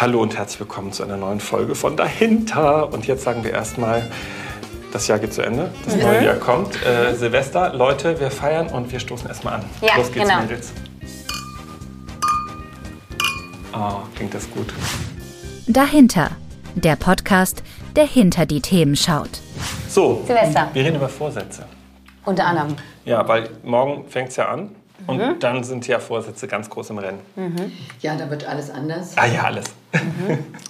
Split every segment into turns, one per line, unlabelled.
Hallo und herzlich willkommen zu einer neuen Folge von Dahinter. Und jetzt sagen wir erstmal, das Jahr geht zu Ende, das
Mhm.
neue Jahr kommt. Äh, Silvester, Leute, wir feiern und wir stoßen erstmal an.
Ja,
Los geht's,
genau.
Mädels. Oh, klingt das gut.
Dahinter, der Podcast, der hinter die Themen schaut.
So,
Silvester.
wir reden über Vorsätze.
Unter anderem.
Ja, weil morgen fängt es ja an und
Mhm.
dann sind ja Vorsätze ganz groß im Rennen.
Ja, da wird alles anders.
Ah ja, alles.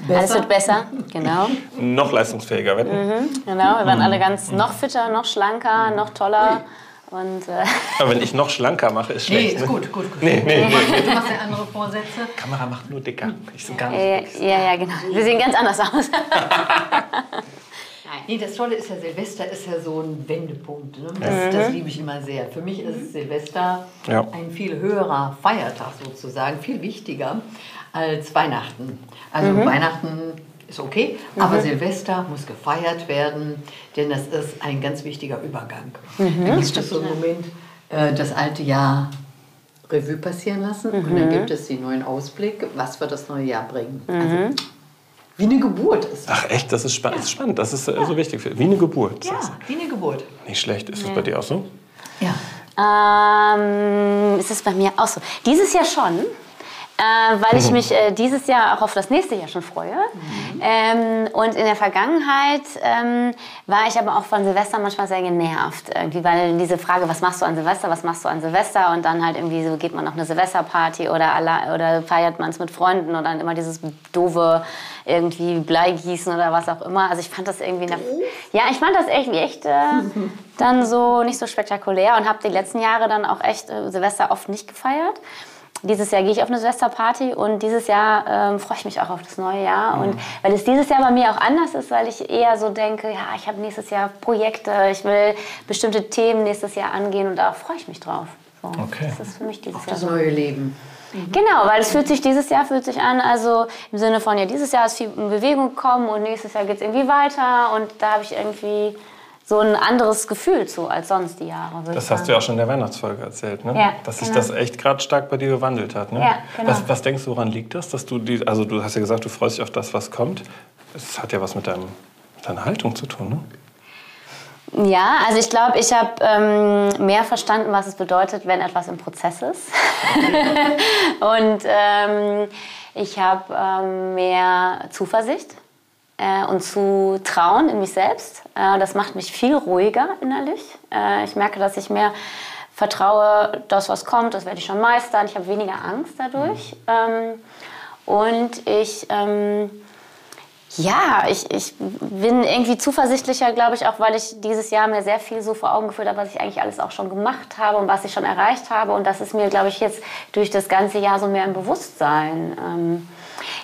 Alles wird besser. Genau.
Noch leistungsfähiger werden.
genau. Wir werden alle ganz noch fitter, noch schlanker, noch toller. Und äh,
Aber wenn ich noch schlanker mache, ist
Nee,
schlecht.
ist
ne?
gut, gut, gut.
Nee, nee, nee.
Du machst ja andere Vorsätze.
Kamera macht nur dicker. Ich so gar nicht.
äh, ja, ja, genau. Wir sehen ganz anders aus.
Nee, das Tolle ist ja, Silvester ist ja so ein Wendepunkt. Ne? Das, das liebe ich immer sehr. Für mich ist Silvester
Ja.
ein viel höherer Feiertag sozusagen, viel wichtiger als Weihnachten. Also Weihnachten ist okay, aber Silvester muss gefeiert werden, denn das ist ein ganz wichtiger Übergang. Da gibt es so einen Moment, äh, das alte Jahr Revue passieren lassen und dann gibt es den neuen Ausblick, was wird das neue Jahr bringen. Also, wie eine Geburt ist das.
Ach echt, das ist, spa das ist spannend. Das ist äh, so wichtig. Wie eine Geburt.
Ja, wie eine Geburt.
Nicht schlecht. Ist das bei dir auch so?
Ja.
ähm, ist es bei mir auch so. Dieses Jahr schon. Äh, weil ich mich äh, dieses Jahr auch auf das nächste Jahr schon freue. Ähm, und in der Vergangenheit ähm, war ich aber auch von Silvester manchmal sehr genervt. Irgendwie, weil diese Frage, was machst du an Silvester, was machst du an Silvester? Und dann halt irgendwie so, geht man auf eine Silvesterparty oder, alle, oder feiert man es mit Freunden und dann immer dieses doofe irgendwie Bleigießen oder was auch immer. Also ich fand das irgendwie... Eine, ja, ich fand das irgendwie echt äh, dann so nicht so spektakulär und habe die letzten Jahre dann auch echt äh, Silvester oft nicht gefeiert. Dieses Jahr gehe ich auf eine Silvesterparty und dieses Jahr ähm, freue ich mich auch auf das neue Jahr. Und weil es dieses Jahr bei mir auch anders ist, weil ich eher so denke, ja, ich habe nächstes Jahr Projekte, ich will bestimmte Themen nächstes Jahr angehen und da freue ich mich drauf. So,
Okay.
Das ist für mich dieses Jahr
Das
so.
neue Leben.
Genau, weil es fühlt sich dieses Jahr fühlt sich an, also im Sinne von, ja, dieses Jahr ist viel in Bewegung gekommen und nächstes Jahr geht es irgendwie weiter und da habe ich irgendwie so ein anderes Gefühl zu als sonst die Jahre.
Das hast du ja auch schon in der Weihnachtsfolge erzählt, ne?
Ja,
Dass sich
genau.
das echt gerade stark bei dir gewandelt hat. Ne?
Ja, genau.
was, was denkst du, woran liegt das? Dass du die, also du hast ja gesagt, du freust dich auf das, was kommt. Es hat ja was mit deinem, deiner Haltung zu tun, ne?
Ja, also ich glaube, ich habe ähm, mehr verstanden, was es bedeutet, wenn etwas im Prozess ist. und ähm, ich habe ähm, mehr Zuversicht äh, und zu trauen in mich selbst. Äh, das macht mich viel ruhiger innerlich. Äh, ich merke, dass ich mehr vertraue, das, was kommt, das werde ich schon meistern. Ich habe weniger Angst dadurch. Ähm, und ich... Ähm, ja, ich, ich bin irgendwie zuversichtlicher, glaube ich, auch weil ich dieses Jahr mir sehr viel so vor Augen geführt habe, was ich eigentlich alles auch schon gemacht habe und was ich schon erreicht habe. Und das ist mir, glaube ich, jetzt durch das ganze Jahr so mehr im Bewusstsein. Ähm,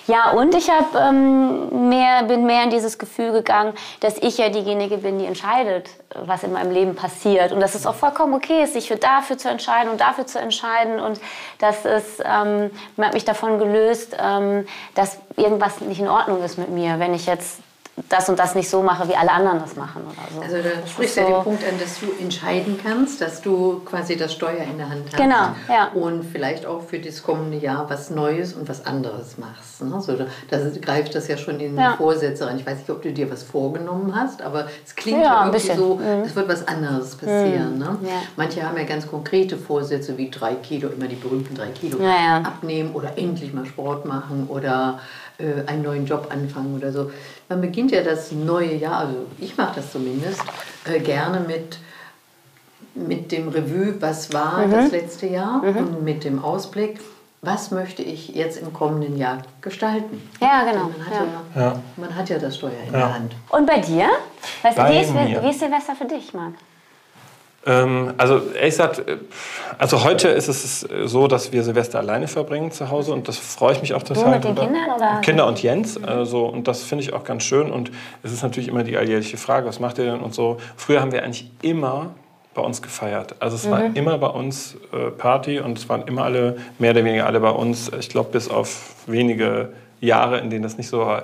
ja, und ich hab, ähm, mehr, bin mehr in dieses Gefühl gegangen, dass ich ja diejenige bin, die entscheidet, was in meinem Leben passiert. Und dass es auch vollkommen okay ist, sich für dafür zu entscheiden und dafür zu entscheiden. Und dass es ähm, hat mich davon gelöst, ähm, dass irgendwas nicht in Ordnung ist mit mir, wenn ich jetzt das und das nicht so mache, wie alle anderen das machen oder so.
Also da sprichst du ja
so-
den Punkt an, dass du entscheiden kannst, dass du quasi das Steuer in der Hand hast.
Genau, ja.
Und vielleicht auch für das kommende Jahr was Neues und was anderes machst. Ne? So, da greift das ja schon in
Ja.
Vorsätze rein. Ich weiß nicht, ob du dir was vorgenommen hast, aber es klingt
Ja,
irgendwie
bisschen.
so,
Mhm.
es wird was anderes passieren. Ne?
Ja.
Manche haben ja ganz konkrete Vorsätze wie drei Kilo, immer die berühmten drei Kilo abnehmen oder endlich mal Sport machen oder äh, einen neuen Job anfangen oder so. Man beginnt ja das neue Jahr, also ich mache das zumindest, äh, gerne mit, mit dem Revue, was war
Mhm.
das letzte Jahr und mit dem Ausblick, was möchte ich jetzt im kommenden Jahr gestalten.
Ja, genau.
Man hat
Ja.
ja, man hat ja das Steuer in der Hand.
Und bei dir? Weißt du,
Bei
wie, ist, wie ist Silvester für dich, Marc?
Ähm, also ehrlich gesagt, äh, also heute ist es so, dass wir Silvester alleine verbringen zu Hause und das freue ich mich auch total.
mit den
drüber.
Kindern, oder?
Kinder und Jens. Also, und das finde ich auch ganz schön. Und es ist natürlich immer die alljährliche Frage, was macht ihr denn und so. Früher haben wir eigentlich immer bei uns gefeiert. Also es war immer bei uns äh, Party und es waren immer alle, mehr oder weniger alle bei uns. Ich glaube, bis auf wenige Jahre, in denen das nicht so war.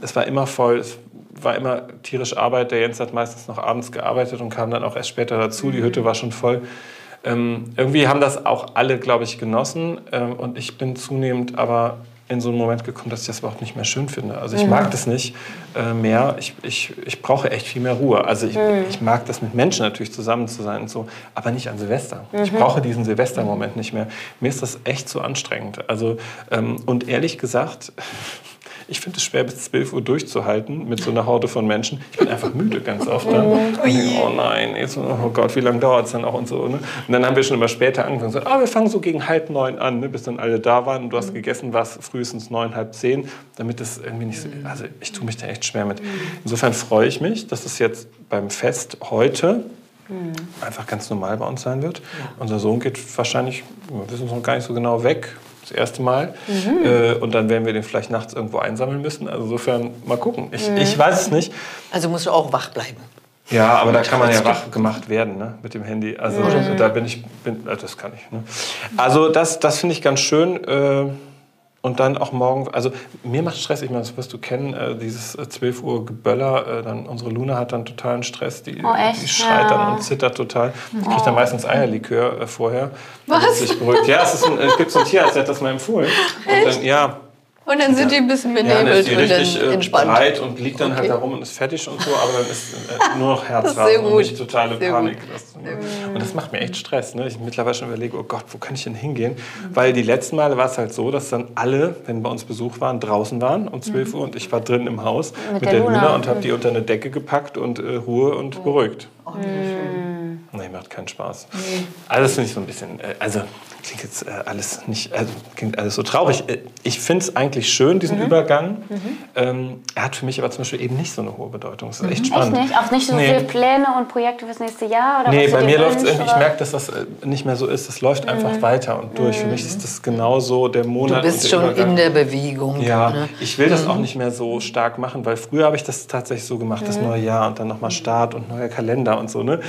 Es war immer voll, es war immer tierisch Arbeit. Der Jens hat meistens noch abends gearbeitet und kam dann auch erst später dazu. Die Hütte war schon voll. Ähm, irgendwie haben das auch alle, glaube ich, genossen. Ähm, und ich bin zunehmend aber in so einen Moment gekommen, dass ich das überhaupt nicht mehr schön finde. Also ich mhm. mag das nicht äh, mehr. Ich, ich, ich brauche echt viel mehr Ruhe. Also ich, mhm. ich mag das mit Menschen natürlich zusammen zu sein und so, aber nicht an Silvester. Mhm. Ich brauche diesen Silvestermoment nicht mehr. Mir ist das echt zu anstrengend. Also ähm, und ehrlich gesagt ich finde es schwer, bis 12 Uhr durchzuhalten mit so einer Horde von Menschen. Ich bin einfach müde ganz oft. Ne? Mhm. oh nein, jetzt, oh Gott, wie lange dauert es dann auch und so. Ne? Und dann haben wir schon immer später angefangen. So, oh, wir fangen so gegen halb neun an, ne? bis dann alle da waren. Und du hast mhm. gegessen, was frühestens neun, halb zehn, damit es irgendwie nicht so. Also ich tue mich da echt schwer mit. Insofern freue ich mich, dass es jetzt beim Fest heute mhm. einfach ganz normal bei uns sein wird. Ja. Unser Sohn geht wahrscheinlich, wir wissen es noch gar nicht so genau, weg das erste Mal. Mhm. Äh, und dann werden wir den vielleicht nachts irgendwo einsammeln müssen. Also insofern mal gucken. Ich, mhm. ich weiß es nicht.
Also musst du auch wach bleiben.
Ja, aber da kann man ja wach gemacht werden ne, mit dem Handy. Also mhm. da bin ich, bin, äh, das kann ich. Ne. Also das, das finde ich ganz schön. Äh, und dann auch morgen, also mir macht Stress, ich meine, das wirst du kennen, äh, dieses 12 äh, Uhr Geböller, äh, dann unsere Luna hat dann totalen Stress, die, oh, die schreit ja. dann und zittert total. Die kriegt dann meistens Eierlikör äh, vorher.
Was?
Sich beruhigt. Ja, es, ein, es gibt so ein Tierarzt, der hat das mal empfohlen. Und dann, ja,
und dann sind die ein bisschen benebelt
ja, und richtig, dann entspannt. breit und liegt dann halt okay. halt da rum und ist fertig und so, aber dann ist äh, nur noch Herzrasen und nicht totale sehr Panik. Das, und das macht mir echt Stress. Ne? Ich mittlerweile schon überlege, oh Gott, wo kann ich denn hingehen? Mhm. Weil die letzten Male war es halt so, dass dann alle, wenn bei uns Besuch waren, draußen waren um 12 mhm. Uhr und ich war drin im Haus mit, mit der, Luna, Luna und habe die unter eine Decke gepackt und äh, Ruhe und oh. beruhigt. Oh. Nee, macht keinen Spaß. Nee. Also das finde ich so ein bisschen, äh, also klingt jetzt äh, alles nicht, also klingt alles so traurig. Äh, ich finde es eigentlich schön, diesen mhm. Übergang. Mhm. Ähm, er hat für mich aber zum Beispiel eben nicht so eine hohe Bedeutung. Das ist echt mhm. spannend.
Echt nicht? Auch nicht so nee. viele Pläne und Projekte fürs nächste Jahr?
Oder nee, bei mir läuft es irgendwie, ich merke, dass das äh, nicht mehr so ist. Es läuft einfach mhm. weiter und durch. Für mich ist das genauso der Monat.
Du bist schon Übergang. in der Bewegung.
Ja, ne? ich will das mhm. auch nicht mehr so stark machen, weil früher habe ich das tatsächlich so gemacht, das mhm. neue Jahr und dann nochmal Start und neuer Kalender und so. Ne?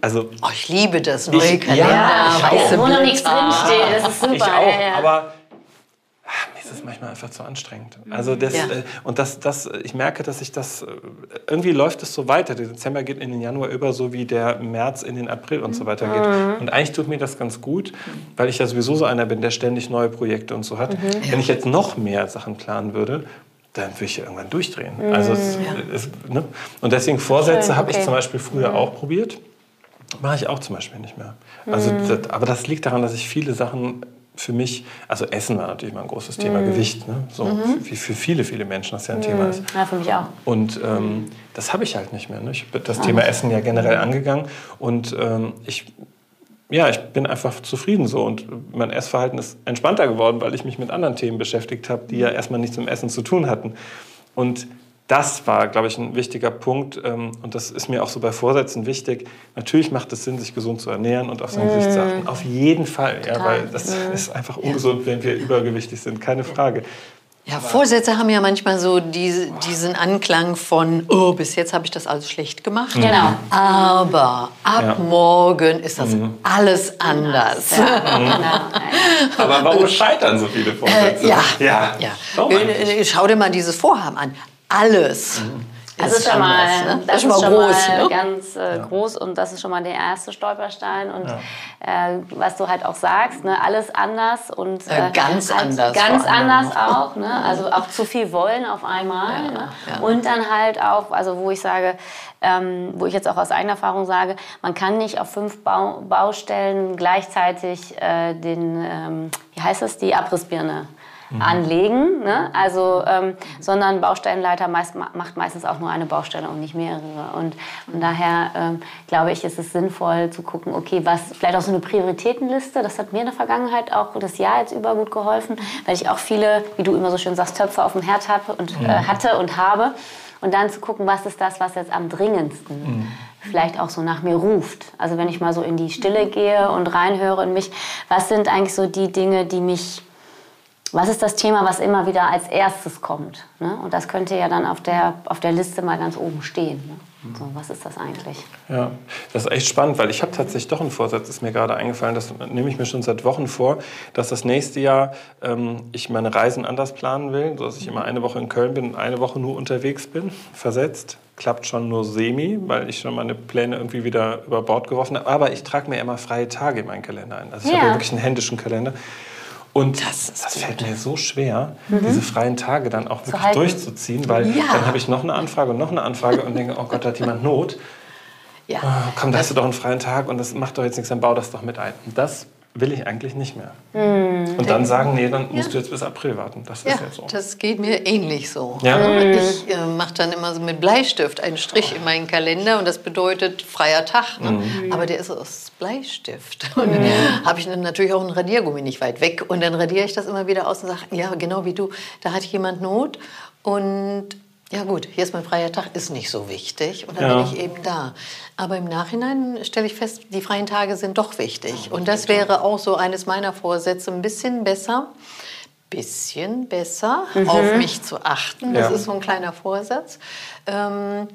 Also, oh, ich liebe das neue ich, Kalender. Ja,
weiße wo noch nichts drinsteht. Das ist super.
Ich auch, ja, ja. aber ach, mir ist es manchmal einfach zu anstrengend. Also das, ja. äh, und das, das, ich merke, dass ich das, äh, irgendwie läuft es so weiter. Der Dezember geht in den Januar über, so wie der März in den April und so weiter geht. Mhm. Und eigentlich tut mir das ganz gut, weil ich ja sowieso so einer bin, der ständig neue Projekte und so hat. Mhm. Wenn ich jetzt noch mehr Sachen planen würde, dann würde ich irgendwann durchdrehen. Mhm. Also es, es, ne? Und deswegen Vorsätze habe ich zum Beispiel früher mhm. auch probiert. Mache ich auch zum Beispiel nicht mehr. Also, mhm. das, aber das liegt daran, dass ich viele Sachen für mich, also Essen war natürlich mal ein großes Thema, mhm. Gewicht, ne? so mhm. wie für viele, viele Menschen das ja ein mhm. Thema ist.
Ja, für mich auch.
Und ähm, das habe ich halt nicht mehr. Ne? Ich habe das Thema Essen ja generell angegangen und ähm, ich, ja, ich bin einfach zufrieden so und mein Essverhalten ist entspannter geworden, weil ich mich mit anderen Themen beschäftigt habe, die ja mhm. erstmal nichts mit Essen zu tun hatten. Und das war, glaube ich, ein wichtiger Punkt. Ähm, und das ist mir auch so bei Vorsätzen wichtig. Natürlich macht es Sinn, sich gesund zu ernähren und auf sein Gewicht zu achten. Auf jeden Fall. Ja, weil das mm. ist einfach ungesund, wenn wir übergewichtig sind. Keine Frage.
Ja, Vorsätze haben ja manchmal so diese, diesen Anklang von, oh, bis jetzt habe ich das alles schlecht gemacht.
Genau.
Aber ab ja. morgen ist das mhm. alles anders. Ja.
Mhm. Aber warum scheitern so viele Vorsätze?
Äh, ja. ja. ja. Äh, schau dir mal dieses Vorhaben an alles.
Mhm. Das ist, schon mal, ne? das, ist schon mal groß, ne? ganz äh, ja. groß und das ist schon mal der erste Stolperstein und ja. äh, was du halt auch sagst, ne? alles anders und
äh, ganz halt anders,
ganz anders auch, ne? also auch zu viel wollen auf einmal ja, ne? und dann halt auch, also wo ich sage, ähm, wo ich jetzt auch aus eigener Erfahrung sage, man kann nicht auf fünf Bau Baustellen gleichzeitig äh, den, ähm, wie heißt das, die Abrissbirne mhm. anlegen. Ne? Also, ähm, sondern Baustellenleiter meist, macht meistens auch nur eine Baustelle und nicht mehrere. Und von daher ähm, glaube ich, ist es sinnvoll zu gucken, okay, was vielleicht auch so eine Prioritätenliste, das hat mir in der Vergangenheit auch das Jahr jetzt über gut geholfen, weil ich auch viele, wie du immer so schön sagst, Töpfe auf dem Herd habe und, mhm. äh, hatte und habe. Und dann zu gucken, was ist das, was jetzt am dringendsten mhm. vielleicht auch so nach mir ruft. Also wenn ich mal so in die Stille gehe und reinhöre in mich, was sind eigentlich so die Dinge, die mich was ist das Thema, was immer wieder als erstes kommt? Ne? Und das könnte ja dann auf der, auf der Liste mal ganz oben stehen. Ne? So, was ist das eigentlich?
Ja, das ist echt spannend, weil ich habe tatsächlich doch einen Vorsatz, ist mir gerade eingefallen, das nehme ich mir schon seit Wochen vor, dass das nächste Jahr ähm, ich meine Reisen anders planen will, sodass ich immer eine Woche in Köln bin und eine Woche nur unterwegs bin, versetzt. Klappt schon nur semi, weil ich schon meine Pläne irgendwie wieder über Bord geworfen habe. Aber ich trage mir immer freie Tage in meinen Kalender ein. Also ich ja. habe ja wirklich einen händischen Kalender. Und das, das fällt mir so schwer, mhm. diese freien Tage dann auch wirklich durchzuziehen, weil ja. dann habe ich noch eine Anfrage und noch eine Anfrage und denke, oh Gott, da hat jemand Not. Ja. Oh, komm, da hast du doch einen freien Tag und das macht doch jetzt nichts, dann bau das doch mit ein. Und das will ich eigentlich nicht mehr. Mhm. Und dann sagen, nee, dann musst ja. du jetzt bis April warten. Das ist ja, jetzt so.
Das geht mir ähnlich so. Ja? Mhm. Ich äh, mache dann immer so mit Bleistift einen Strich oh. in meinen Kalender und das bedeutet freier Tag. Ne? Mhm. Aber der ist aus Bleistift. Und dann mhm. habe ich dann natürlich auch ein Radiergummi nicht weit weg. Und dann radiere ich das immer wieder aus und sage, ja, genau wie du, da hat jemand Not. Und ja gut, hier ist mein freier Tag, ist nicht so wichtig und dann ja. bin ich eben da. Aber im Nachhinein stelle ich fest, die freien Tage sind doch wichtig. Und das wäre auch so eines meiner Vorsätze, ein bisschen besser, bisschen besser mhm. auf mich zu achten. Das ja. ist so ein kleiner Vorsatz. Ähm,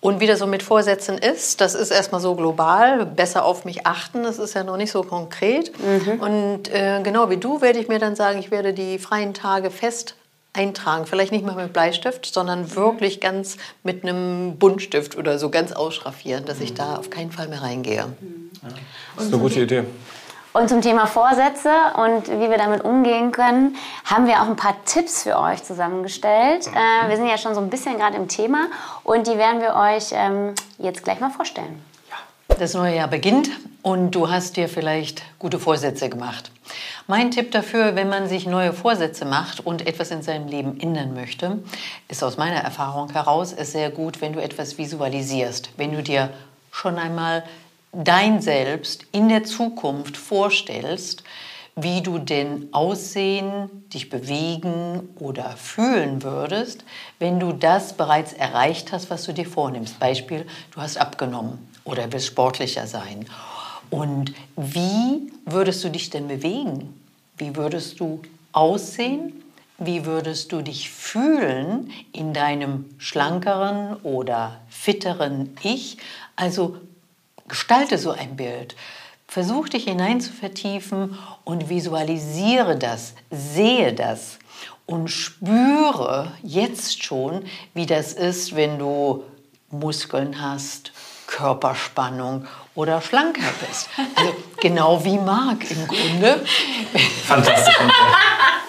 und wie das so mit Vorsätzen ist, das ist erstmal so global, besser auf mich achten, das ist ja noch nicht so konkret. Mhm. Und äh, genau wie du werde ich mir dann sagen, ich werde die freien Tage fest eintragen. Vielleicht nicht mal mit Bleistift, sondern wirklich ganz mit einem Buntstift oder so ganz ausschraffieren, dass ich da auf keinen Fall mehr reingehe. Ja,
das ist eine gute Idee.
Und zum Thema Vorsätze und wie wir damit umgehen können, haben wir auch ein paar Tipps für euch zusammengestellt. Äh, wir sind ja schon so ein bisschen gerade im Thema und die werden wir euch ähm, jetzt gleich mal vorstellen.
Das neue Jahr beginnt und du hast dir vielleicht gute Vorsätze gemacht. Mein Tipp dafür, wenn man sich neue Vorsätze macht und etwas in seinem Leben ändern möchte, ist aus meiner Erfahrung heraus, ist sehr gut, wenn du etwas visualisierst, wenn du dir schon einmal dein Selbst in der Zukunft vorstellst, wie du denn aussehen, dich bewegen oder fühlen würdest, wenn du das bereits erreicht hast, was du dir vornimmst. Beispiel, du hast abgenommen oder willst sportlicher sein. Und wie würdest du dich denn bewegen? Wie würdest du aussehen? Wie würdest du dich fühlen in deinem schlankeren oder fitteren Ich? Also gestalte so ein Bild. Versuch dich hinein zu vertiefen und visualisiere das, sehe das und spüre jetzt schon, wie das ist, wenn du Muskeln hast, Körperspannung oder schlanker bist. Also genau wie Marc im Grunde. Fantastisch.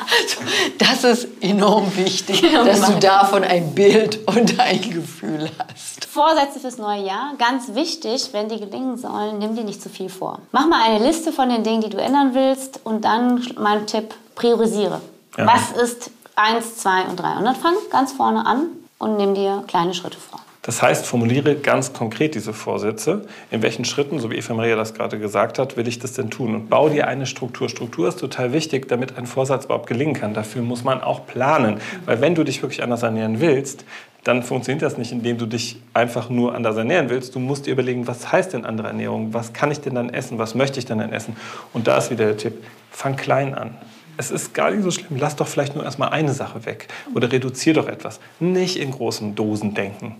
Das ist enorm wichtig, genau, dass du davon ein Bild und ein Gefühl hast.
Vorsätze fürs neue Jahr, ganz wichtig, wenn die gelingen sollen, nimm dir nicht zu viel vor. Mach mal eine Liste von den Dingen, die du ändern willst und dann mein Tipp, priorisiere. Ja. Was ist 1, 2 und 3? Und dann fang ganz vorne an und nimm dir kleine Schritte vor.
Das heißt, formuliere ganz konkret diese Vorsätze. In welchen Schritten, so wie Eva Maria das gerade gesagt hat, will ich das denn tun? Und bau dir eine Struktur. Struktur ist total wichtig, damit ein Vorsatz überhaupt gelingen kann. Dafür muss man auch planen. Weil wenn du dich wirklich anders ernähren willst, dann funktioniert das nicht, indem du dich einfach nur anders ernähren willst. Du musst dir überlegen, was heißt denn andere Ernährung? Was kann ich denn dann essen? Was möchte ich denn dann essen? Und da ist wieder der Tipp, fang klein an es ist gar nicht so schlimm. Lass doch vielleicht nur erstmal eine Sache weg oder reduziere doch etwas. Nicht in großen Dosen denken.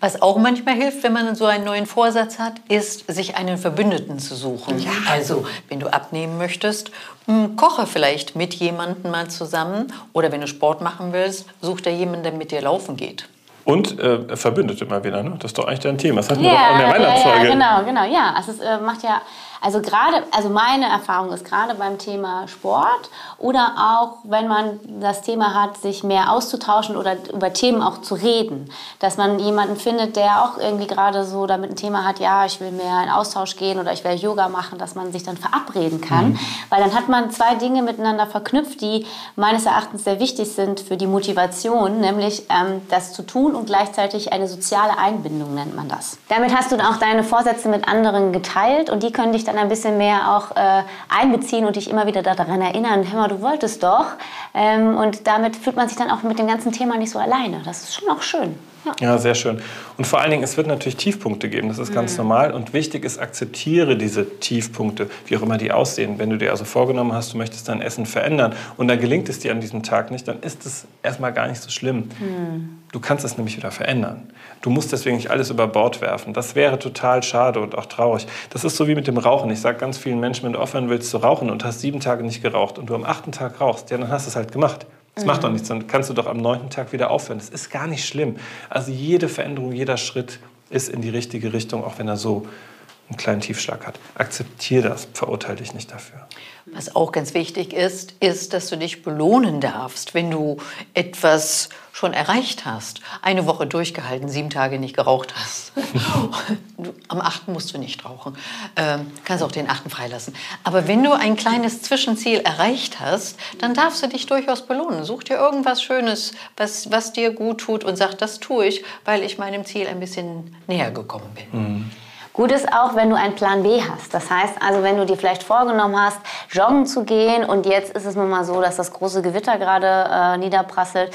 Was auch manchmal hilft, wenn man so einen neuen Vorsatz hat, ist, sich einen Verbündeten zu suchen. Ja. Also, wenn du abnehmen möchtest, hm, koche vielleicht mit jemandem mal zusammen oder wenn du Sport machen willst, such dir jemanden, der mit dir laufen geht.
Und äh, verbündet immer wieder, ne? Das ist doch eigentlich dein Thema. Das hatten wir doch in der Weihnachtsfolge.
Ja, ja, genau, genau. Ja, also es äh, macht ja also gerade, also meine Erfahrung ist gerade beim Thema Sport oder auch, wenn man das Thema hat, sich mehr auszutauschen oder über Themen auch zu reden, dass man jemanden findet, der auch irgendwie gerade so damit ein Thema hat, ja, ich will mehr in Austausch gehen oder ich will Yoga machen, dass man sich dann verabreden kann, mhm. weil dann hat man zwei Dinge miteinander verknüpft, die meines Erachtens sehr wichtig sind für die Motivation, nämlich ähm, das zu tun und gleichzeitig eine soziale Einbindung nennt man das. Damit hast du dann auch deine Vorsätze mit anderen geteilt und die können dich dann ein bisschen mehr auch äh, einbeziehen und dich immer wieder daran erinnern, hör mal, du wolltest doch. Ähm, und damit fühlt man sich dann auch mit dem ganzen Thema nicht so alleine. Das ist schon auch schön.
Ja. ja. sehr schön. Und vor allen Dingen, es wird natürlich Tiefpunkte geben, das ist ganz mhm. normal. Und wichtig ist, akzeptiere diese Tiefpunkte, wie auch immer die aussehen. Wenn du dir also vorgenommen hast, du möchtest dein Essen verändern und dann gelingt es dir an diesem Tag nicht, dann ist es erstmal gar nicht so schlimm. Mhm. Du kannst es nämlich wieder verändern. Du musst deswegen nicht alles über Bord werfen. Das wäre total schade und auch traurig. Das ist so wie mit dem Rauchen. Ich sage ganz vielen Menschen, wenn du aufhören willst zu rauchen und hast sieben Tage nicht geraucht und du am achten Tag rauchst, ja, dann hast du es halt gemacht. Das macht doch mhm. nichts, dann kannst du doch am neunten Tag wieder aufhören. Das ist gar nicht schlimm. Also jede Veränderung, jeder Schritt ist in die richtige Richtung, auch wenn er so einen kleinen Tiefschlag hat. Akzeptiere das, verurteile dich nicht dafür.
Was auch ganz wichtig ist, ist, dass du dich belohnen darfst, wenn du etwas schon erreicht hast. Eine Woche durchgehalten, sieben Tage nicht geraucht hast. Am achten musst du nicht rauchen. Ähm, kannst auch den achten freilassen. Aber wenn du ein kleines Zwischenziel erreicht hast, dann darfst du dich durchaus belohnen. Such dir irgendwas Schönes, was, was dir gut tut und sag, das tue ich, weil ich meinem Ziel ein bisschen näher gekommen bin.
Mhm.
Gut ist auch, wenn du einen Plan B hast. Das heißt also, wenn du dir vielleicht vorgenommen hast, joggen zu gehen und jetzt ist es nun mal so, dass das große Gewitter gerade äh, niederprasselt,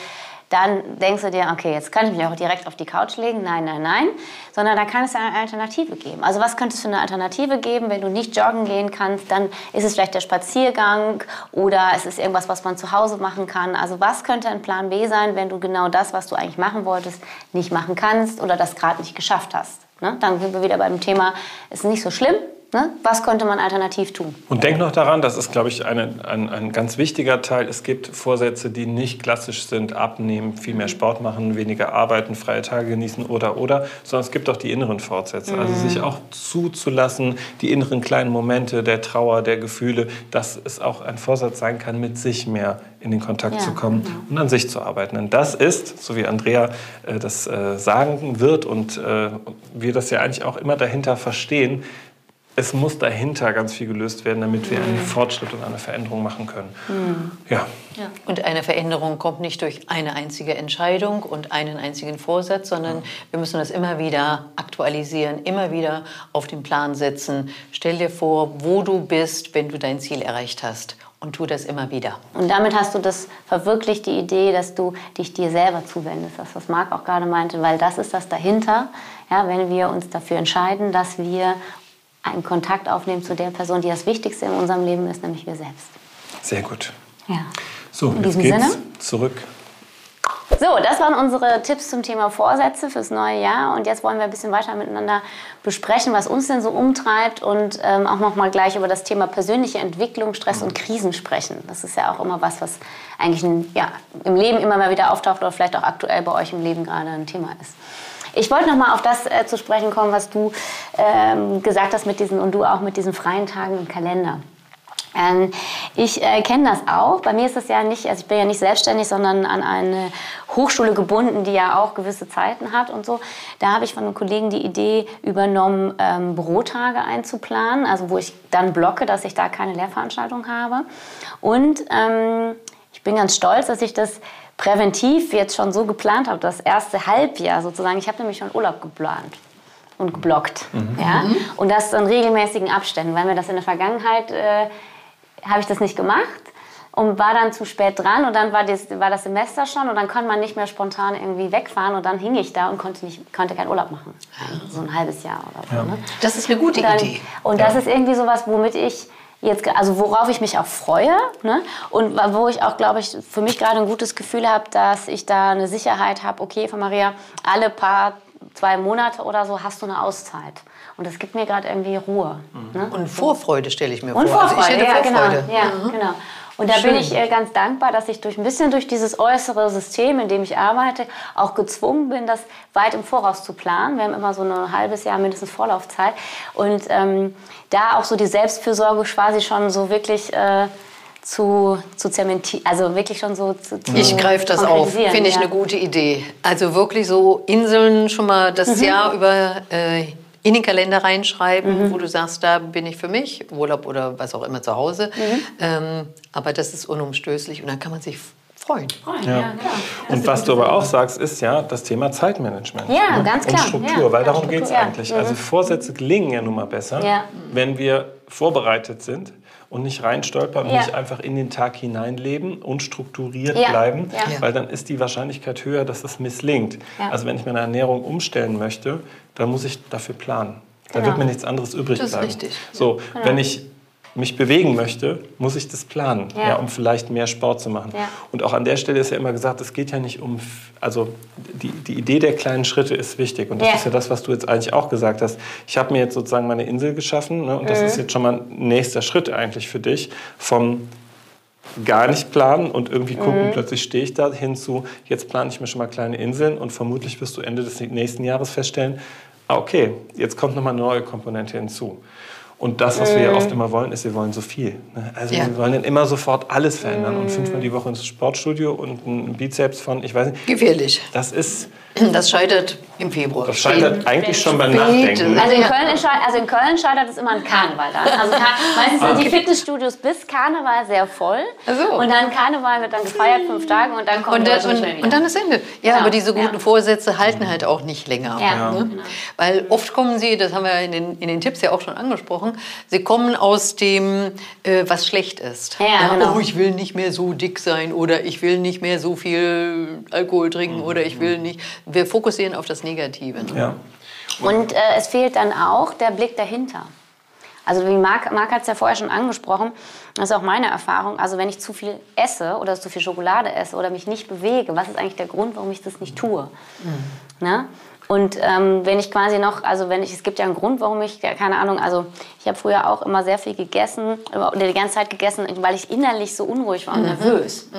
dann denkst du dir, okay, jetzt kann ich mich auch direkt auf die Couch legen. Nein, nein, nein. Sondern da kann es eine Alternative geben. Also was könnte es für eine Alternative geben, wenn du nicht joggen gehen kannst? Dann ist es vielleicht der Spaziergang oder es ist irgendwas, was man zu Hause machen kann. Also was könnte ein Plan B sein, wenn du genau das, was du eigentlich machen wolltest, nicht machen kannst oder das gerade nicht geschafft hast? Ne? Dann sind wir wieder beim Thema, ist nicht so schlimm, Ne? Was könnte man alternativ tun?
Und denk noch daran, das ist, glaube ich, eine, ein, ein ganz wichtiger Teil. Es gibt Vorsätze, die nicht klassisch sind, abnehmen, viel mehr Sport machen, weniger arbeiten, freie Tage genießen oder, oder, sondern es gibt auch die inneren Fortsätze. Also mhm. Also sich auch zuzulassen, die inneren kleinen Momente der Trauer, der Gefühle, dass es auch ein Vorsatz sein kann, mit sich mehr in den Kontakt ja, zu kommen genau. und an sich zu arbeiten. Denn das ist, so wie Andrea äh, das äh, sagen wird und äh, wir das ja eigentlich auch immer dahinter verstehen, es muss dahinter ganz viel gelöst werden, damit wir einen mhm. Fortschritt und eine Veränderung machen können. Mhm. Ja.
ja. Und eine Veränderung kommt nicht durch eine einzige Entscheidung und einen einzigen Vorsatz, sondern wir müssen das immer wieder aktualisieren, immer wieder auf den Plan setzen. Stell dir vor, wo du bist, wenn du dein Ziel erreicht hast. Und tu das immer wieder.
Und damit hast du das verwirklicht, die Idee, dass du dich dir selber zuwendest. Das, was Marc auch gerade meinte, weil das ist das dahinter. Ja, wenn wir uns dafür entscheiden, dass wir einen Kontakt aufnehmen zu der Person, die das Wichtigste in unserem Leben ist, nämlich wir selbst.
Sehr gut.
Ja.
So, in jetzt geht's Sinne. zurück.
So, das waren unsere Tipps zum Thema Vorsätze fürs neue Jahr. Und jetzt wollen wir ein bisschen weiter miteinander besprechen, was uns denn so umtreibt und ähm, auch noch mal gleich über das Thema persönliche Entwicklung, Stress und Krisen sprechen. Das ist ja auch immer was, was eigentlich ein, ja, im Leben immer mal wieder auftaucht oder vielleicht auch aktuell bei euch im Leben gerade ein Thema ist. Ich wollte noch mal auf das äh, zu sprechen kommen, was du ähm, gesagt hast mit diesen und du auch mit diesen freien Tagen im Kalender. Ähm, ich äh, kenne das auch. Bei mir ist es ja nicht, also ich bin ja nicht selbstständig, sondern an eine Hochschule gebunden, die ja auch gewisse Zeiten hat und so. Da habe ich von einem Kollegen die Idee übernommen, ähm, Bürotage einzuplanen, also wo ich dann blocke, dass ich da keine Lehrveranstaltung habe. Und ähm, bin ganz stolz, dass ich das präventiv jetzt schon so geplant habe, das erste Halbjahr sozusagen. Ich habe nämlich schon Urlaub geplant und geblockt. Mhm. Ja? Mhm. Und das in regelmäßigen Abständen, weil mir das in der Vergangenheit, äh, habe ich das nicht gemacht und war dann zu spät dran und dann war das, war das Semester schon und dann konnte man nicht mehr spontan irgendwie wegfahren und dann hing ich da und konnte, nicht, konnte keinen Urlaub machen. So ein halbes Jahr oder so.
Ja. Ne? Das ist eine gute
und dann,
Idee.
Und das ist irgendwie sowas, womit ich jetzt, also worauf ich mich auch freue ne? und wo ich auch, glaube ich, für mich gerade ein gutes Gefühl habe, dass ich da eine Sicherheit habe, okay, von Maria, alle paar, zwei Monate oder so hast du eine Auszeit. Und das gibt mir gerade irgendwie Ruhe.
Mhm. Ne? Und Vorfreude stelle ich mir
und
vor.
Vorfreude, also ich hätte ja, Vorfreude. Genau, ja, mhm. genau. Und da Schön. bin ich äh, ganz dankbar, dass ich durch ein bisschen durch dieses äußere System, in dem ich arbeite, auch gezwungen bin, das weit im Voraus zu planen. Wir haben immer so ein halbes Jahr mindestens Vorlaufzeit. Und ähm, da auch so die Selbstfürsorge quasi schon so wirklich äh, zu, zu zementieren, also wirklich schon so zu, zu
Ich greife das auf, finde ich ja. eine gute Idee. Also wirklich so Inseln schon mal das mhm. Jahr über äh, in den Kalender reinschreiben, mhm. wo du sagst, da bin ich für mich, Urlaub oder was auch immer zu Hause. Mhm. Ähm, aber das ist unumstößlich und dann kann man sich freuen.
freuen ja. Ja,
und was du aber auch sagst, ist ja das Thema Zeitmanagement.
Ja, ne? ganz klar.
Und Struktur, ja, weil darum geht es eigentlich. Also mhm. Vorsätze gelingen ja nun mal besser, wenn wir vorbereitet sind und nicht reinstolpern und ja. nicht einfach in den Tag hineinleben und strukturiert ja. bleiben, ja. weil dann ist die Wahrscheinlichkeit höher, dass es misslingt. Also wenn ich meine Ernährung umstellen möchte, dann muss ich dafür planen. Da genau. wird mir nichts anderes übrig
das
bleiben.
Ist richtig.
So, genau. wenn ich mich bewegen möchte, muss ich das planen, ja. ja. um vielleicht mehr Sport zu machen. Ja. Und auch an der Stelle ist ja immer gesagt, es geht ja nicht um, also die, die Idee der kleinen Schritte ist wichtig. Und das ja. ist ja das, was du jetzt eigentlich auch gesagt hast. Ich habe mir jetzt sozusagen meine Insel geschaffen ne, und das mhm. ist jetzt schon mal ein nächster Schritt eigentlich für dich vom gar nicht planen und irgendwie gucken, mhm. plötzlich stehe ich da hinzu, jetzt plane ich mir schon mal kleine Inseln und vermutlich wirst du Ende des nächsten Jahres feststellen, ah, okay, jetzt kommt nochmal eine neue Komponente hinzu. Und das, was wir ja oft immer wollen, ist, wir wollen so viel. ne? Also
Ja.
wir wollen dann immer sofort alles verändern und fünfmal die Woche ins Sportstudio und ein Bizeps von, ich weiß nicht,
Gefährlich.
das ist,
Das scheitert im Februar.
das scheitert eigentlich schon beim
Späten.
Nachdenken.
Also in, Köln, also in Köln scheitert es immer an Karneval dann. Also Kar meistens sind die Fitnessstudios bis Karneval sehr voll.
Ach so.
Und dann Karneval wird dann gefeiert, fünf Tage und dann kommt
Und,
die
dann- und,
wieder.
und dann ist Ende. Ja,
Genau.
aber diese guten
Ja.
Vorsätze halten halt auch nicht länger.
Ja,
Ne?
genau.
Weil oft kommen sie, das haben wir in den, in den Tipps ja auch schon angesprochen, sie kommen aus dem, äh, was schlecht ist.
Ja, genau.
Oh, ich will nicht mehr so dick sein oder ich will nicht mehr so viel Alkohol trinken oder ich will nicht. Wir fokussieren auf das Negative. Ne?
Ja.
Und äh, es fehlt dann auch der Blick dahinter. Also wie Marc, Marc hat es ja vorher schon angesprochen, das ist auch meine Erfahrung. Also wenn ich zu viel esse oder zu viel Schokolade esse oder mich nicht bewege, was ist eigentlich der Grund, warum ich das nicht tue? Ne? Und ähm, wenn ich quasi noch, also wenn ich, es gibt ja einen Grund, warum ich, ja, keine Ahnung, also ich habe früher auch immer sehr viel gegessen oder die ganze Zeit gegessen, weil ich innerlich so unruhig war und nervös.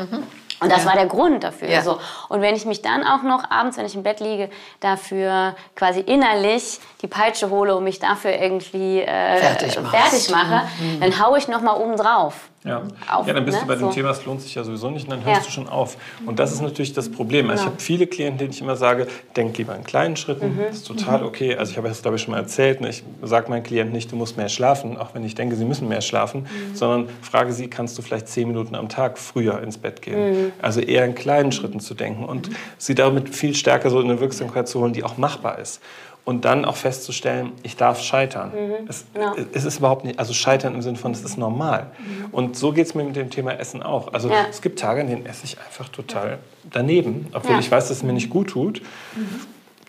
Und das war der Grund dafür.
Ja.
So. Und wenn ich mich dann auch noch abends, wenn ich im Bett liege, dafür quasi innerlich die Peitsche hole und mich dafür irgendwie äh,
Fertig
fertig mache, dann haue ich noch mal oben drauf.
Ja.
Auf,
ja, dann bist
ne?
du bei dem
So.
Thema, es lohnt sich ja sowieso nicht, und dann hörst
Ja.
du schon auf. Und das ist natürlich das Problem. Also ich habe viele Klienten, denen ich immer sage, denk lieber in kleinen Schritten,
Mhm.
das ist total okay. Also ich habe das, glaube ich, schon mal erzählt, ne? ich sage meinen Klienten nicht, du musst mehr schlafen, auch wenn ich denke, sie müssen mehr schlafen,
Mhm.
sondern frage sie, kannst du vielleicht zehn Minuten am Tag früher ins Bett gehen?
Mhm.
Also eher in kleinen Schritten zu denken und sie damit viel stärker so in eine Wirksamkeit zu holen, die auch machbar ist. Und dann auch festzustellen, ich darf scheitern. Es,
Ja.
es ist überhaupt nicht, also scheitern im Sinne von, es ist normal. Und so geht es mir mit dem Thema Essen auch. Also
Ja.
es gibt Tage, an denen esse ich einfach total daneben, obwohl
Ja.
ich weiß, dass es mir nicht gut tut.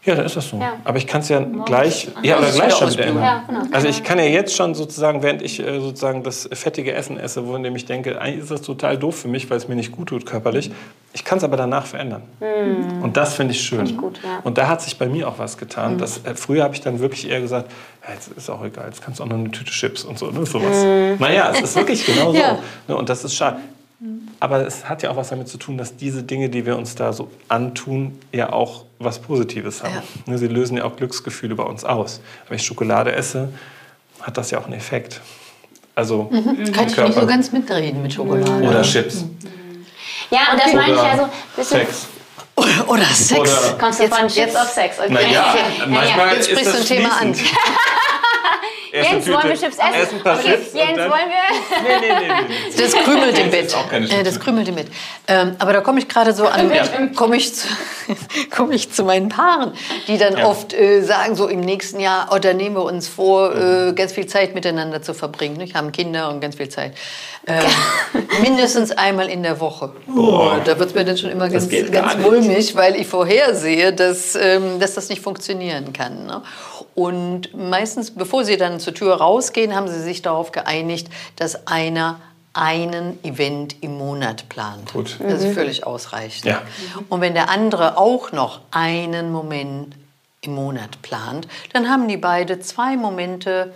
Ja, dann ist das so.
Ja.
Aber ich kann es ja gleich, ja, oder gleich schon wieder ändern.
Ja, genau.
Also ich kann ja jetzt schon sozusagen, während ich äh, sozusagen das fettige Essen esse, wo indem ich denke, eigentlich ist das total doof für mich, weil es mir nicht gut tut körperlich. Ich kann es aber danach verändern. Und das finde ich schön.
ich gut, ja.
Und da hat sich bei mir auch was getan. Das, äh, früher habe ich dann wirklich eher gesagt, ja, jetzt ist auch egal, jetzt kannst du auch noch eine Tüte Chips und so, ne, sowas. Naja, es ist wirklich genau so. Ne, und das ist schade. Aber es hat ja auch was damit zu tun, dass diese Dinge, die wir uns da so antun, ja auch was Positives haben. Ne, Sie lösen ja auch Glücksgefühle bei uns aus. Wenn ich Schokolade esse, hat das ja auch einen Effekt. Also
Kann ich nicht so ganz mitreden mit Schokolade.
Oder Chips.
Ja, und das meine ich
Oder
also. bisschen-
Sex.
Oder, oder Sex.
Oder-
Kommst du
Jetzt-
von Chips auf Sex? Okay.
Naja,
Ja,
manchmal
Jetzt
ist
sprichst du
das
ein Thema an.
Jens,
eine
wollen wir
Tüte-
Chips essen?
Paar
okay,
Chips
Jens,
dann-
wollen wir?
Nee, nee, nee, nee.
Das krümelt im Bett.
ist auch keine
Äh, das krümelt im Bett. Ähm, aber da komme ich gerade so an, komme ich, zu- komme ich zu meinen Paaren, die dann
Ja.
oft äh, sagen, so im nächsten Jahr, oh, da nehmen wir uns vor,
Mhm.
äh, ganz viel Zeit miteinander zu verbringen. Nicht? Haben Kinder und ganz viel Zeit. Ähm, mindestens einmal in der Woche. Oh, da wird es mir dann schon immer ganz, ganz mulmig, weil ich vorhersehe, dass, ähm, dass das nicht funktionieren kann. Ne? Und meistens, bevor sie dann zur Tür rausgehen, haben sie sich darauf geeinigt, dass einer einen Event im Monat plant.
Gut.
Das ist völlig ausreichend.
Ja.
Und wenn der andere auch noch einen Moment im Monat plant, dann haben die beide zwei Momente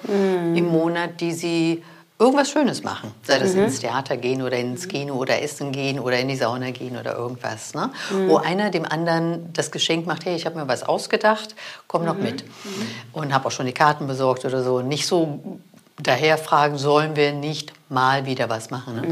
im Monat, die sie irgendwas Schönes machen. Sei das ins Theater gehen oder ins Kino oder essen gehen oder in die Sauna gehen oder irgendwas. Ne? Wo einer dem anderen das Geschenk macht, hey, ich habe mir was ausgedacht, komm noch mit. Und habe auch schon die Karten besorgt oder so. Nicht so daher fragen, sollen wir nicht mal wieder was machen. Ne?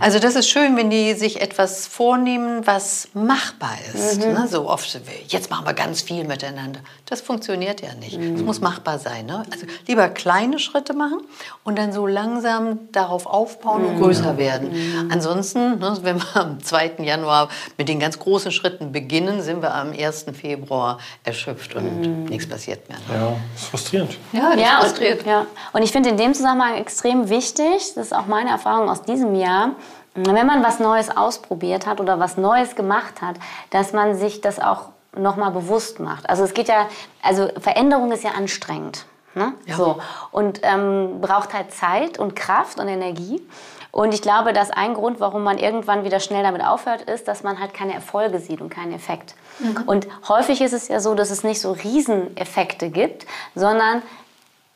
Also das ist schön, wenn die sich etwas vornehmen, was machbar ist. Ne? So oft, jetzt machen wir ganz viel miteinander. Das funktioniert ja nicht. Es muss machbar sein. Ne? Also lieber kleine Schritte machen und dann so langsam darauf aufbauen und größer werden. Ansonsten, ne, wenn wir am 2. Januar mit den ganz großen Schritten beginnen, sind wir am 1. Februar erschöpft und nichts passiert mehr. Ne?
Ja, ist frustrierend.
Ja, das
Ja,
frustriert.
und, ja. und ich finde in dem Zusammenhang extrem wichtig, das ist auch meine Erfahrung aus diesem Jahr, wenn man was Neues ausprobiert hat oder was Neues gemacht hat, dass man sich das auch nochmal bewusst macht. Also es geht ja, also Veränderung ist ja anstrengend. Ne?
Ja.
So. Und ähm, braucht halt Zeit und Kraft und Energie. Und ich glaube, dass ein Grund, warum man irgendwann wieder schnell damit aufhört, ist, dass man halt keine Erfolge sieht und keinen Effekt. Und häufig ist es ja so, dass es nicht so Rieseneffekte gibt, sondern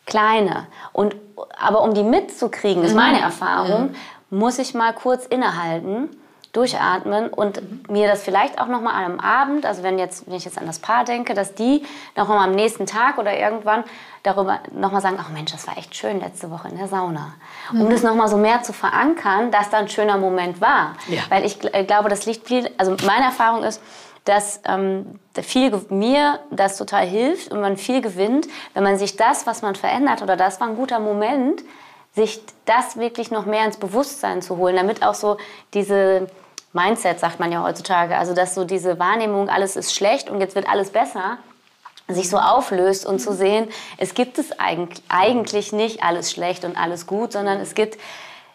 kleine. Und, aber um die mitzukriegen, ist meine Erfahrung, muss ich mal kurz innehalten durchatmen und mir das vielleicht auch nochmal am Abend, also wenn, jetzt, wenn ich jetzt an das Paar denke, dass die nochmal am nächsten Tag oder irgendwann darüber nochmal sagen, ach Mensch, das war echt schön letzte Woche in der Sauna. Um
Mhm.
das nochmal so mehr zu verankern, dass da ein schöner Moment war.
Ja.
Weil ich äh, glaube, das liegt viel, also meine Erfahrung ist, dass ähm, viel, mir das total hilft und man viel gewinnt, wenn man sich das, was man verändert oder das war ein guter Moment, sich das wirklich noch mehr ins Bewusstsein zu holen, damit auch so diese Mindset, sagt man ja heutzutage, also dass so diese Wahrnehmung, alles ist schlecht und jetzt wird alles besser, sich so auflöst und zu sehen, es gibt es eigentlich nicht alles schlecht und alles gut, sondern es gibt,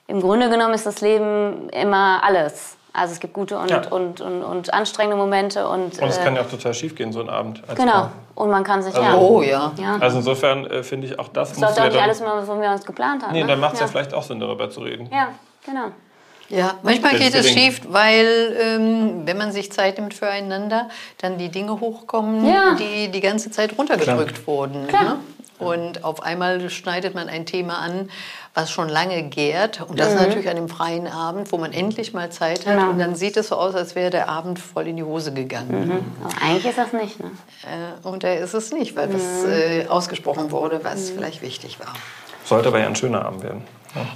im Grunde genommen ist das Leben immer alles. Also es gibt gute und,
Ja.
und, und, und anstrengende Momente und,
Und es
äh,
kann ja auch total schief gehen, so ein Abend. als
genau.
Paar.
Und man kann sich,
Also-
ja.
Oh ja.
ja.
Also insofern äh, finde ich auch das
Es läuft auch nicht
dann,
alles wie wir uns geplant haben.
Nee,
ne?
dann macht es ja.
ja
vielleicht auch Sinn, darüber zu reden.
Ja, genau.
Ja, manchmal geht
es
schief, weil ähm, wenn man sich Zeit nimmt füreinander, dann die Dinge hochkommen,
Ja.
die die ganze Zeit runtergedrückt wurden.
Klar.
Ne? Und auf einmal schneidet man ein Thema an, was schon lange gärt. Und das natürlich an einem freien Abend, wo man endlich mal Zeit hat.
Mhm. Genau.
Und dann sieht es so aus, als wäre der Abend voll in die Hose gegangen.
Aber eigentlich ist das nicht, ne?
Äh, und da ist es nicht, weil
Mhm.
was äh, ausgesprochen wurde, was vielleicht wichtig war.
Sollte aber ja ein schöner Abend werden.